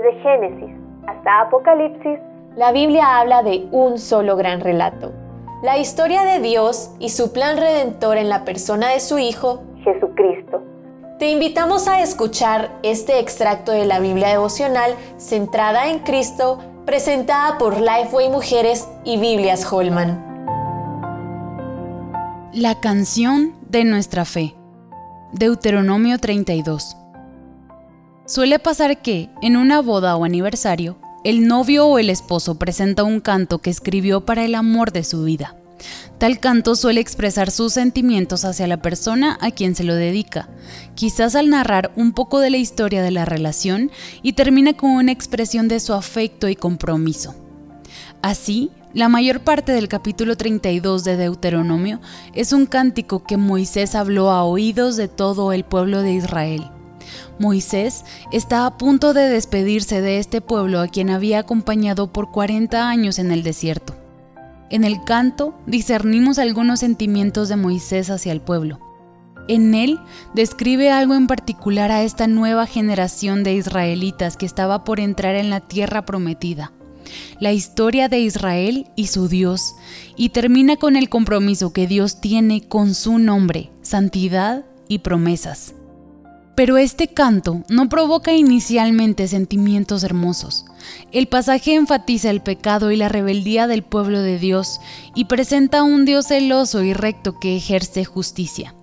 Desde Génesis hasta Apocalipsis, la Biblia habla de un solo gran relato. La historia de Dios y su plan redentor en la persona de su Hijo, Jesucristo. Te invitamos a escuchar este extracto de la Biblia devocional centrada en Cristo, presentada por Lifeway Mujeres y Biblias Holman. La canción de nuestra fe. Deuteronomio 32. Suele pasar que, en una boda o aniversario, el novio o el esposo presenta un canto que escribió para el amor de su vida. Tal canto suele expresar sus sentimientos hacia la persona a quien se lo dedica, quizás al narrar un poco de la historia de la relación y termina con una expresión de su afecto y compromiso. Así, la mayor parte del capítulo 32 de Deuteronomio es un cántico que Moisés habló a oídos de todo el pueblo de Israel. Moisés está a punto de despedirse de este pueblo a quien había acompañado por 40 años en el desierto. En el canto discernimos algunos sentimientos de Moisés hacia el pueblo. En él describe algo en particular a esta nueva generación de israelitas que estaba por entrar en la tierra prometida, la historia de Israel y su Dios, y termina con el compromiso que Dios tiene con su nombre, santidad y promesas. Pero este canto no provoca inicialmente sentimientos hermosos. El pasaje enfatiza el pecado y la rebeldía del pueblo de Dios y presenta a un Dios celoso y recto que ejerce justicia.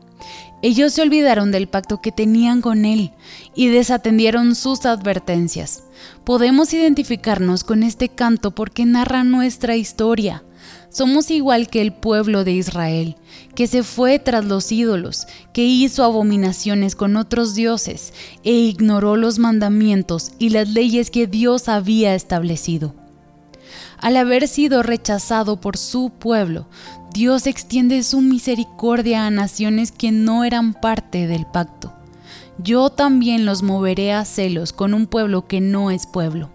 Ellos se olvidaron del pacto que tenían con Él y desatendieron sus advertencias. Podemos identificarnos con este canto porque narra nuestra historia. Somos igual que el pueblo de Israel, que se fue tras los ídolos, que hizo abominaciones con otros dioses e ignoró los mandamientos y las leyes que Dios había establecido. Al haber sido rechazado por su pueblo, Dios extiende su misericordia a naciones que no eran parte del pacto. Yo también los moveré a celos con un pueblo que no es pueblo.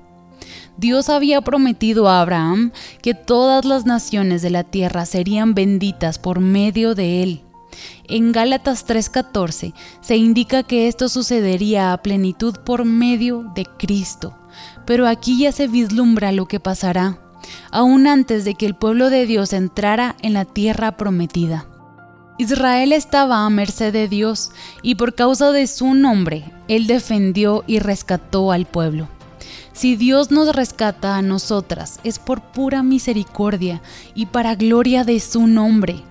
Dios había prometido a Abraham que todas las naciones de la tierra serían benditas por medio de él. En Gálatas 3:14 se indica que esto sucedería a plenitud por medio de Cristo, pero aquí ya se vislumbra lo que pasará, aún antes de que el pueblo de Dios entrara en la tierra prometida. Israel estaba a merced de Dios y por causa de su nombre, Él defendió y rescató al pueblo. Si Dios nos rescata a nosotras, es por pura misericordia y para gloria de su nombre.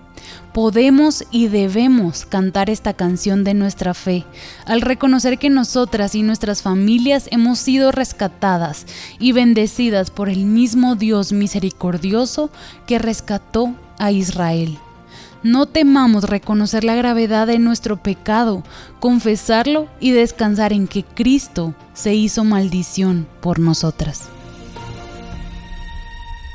Podemos y debemos cantar esta canción de nuestra fe al reconocer que nosotras y nuestras familias hemos sido rescatadas y bendecidas por el mismo Dios misericordioso que rescató a Israel. No temamos reconocer la gravedad de nuestro pecado, confesarlo y descansar en que Cristo se hizo maldición por nosotras.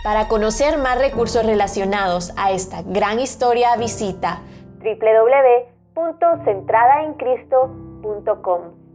Para conocer más recursos relacionados a esta gran historia, visita www.centradaencristo.com.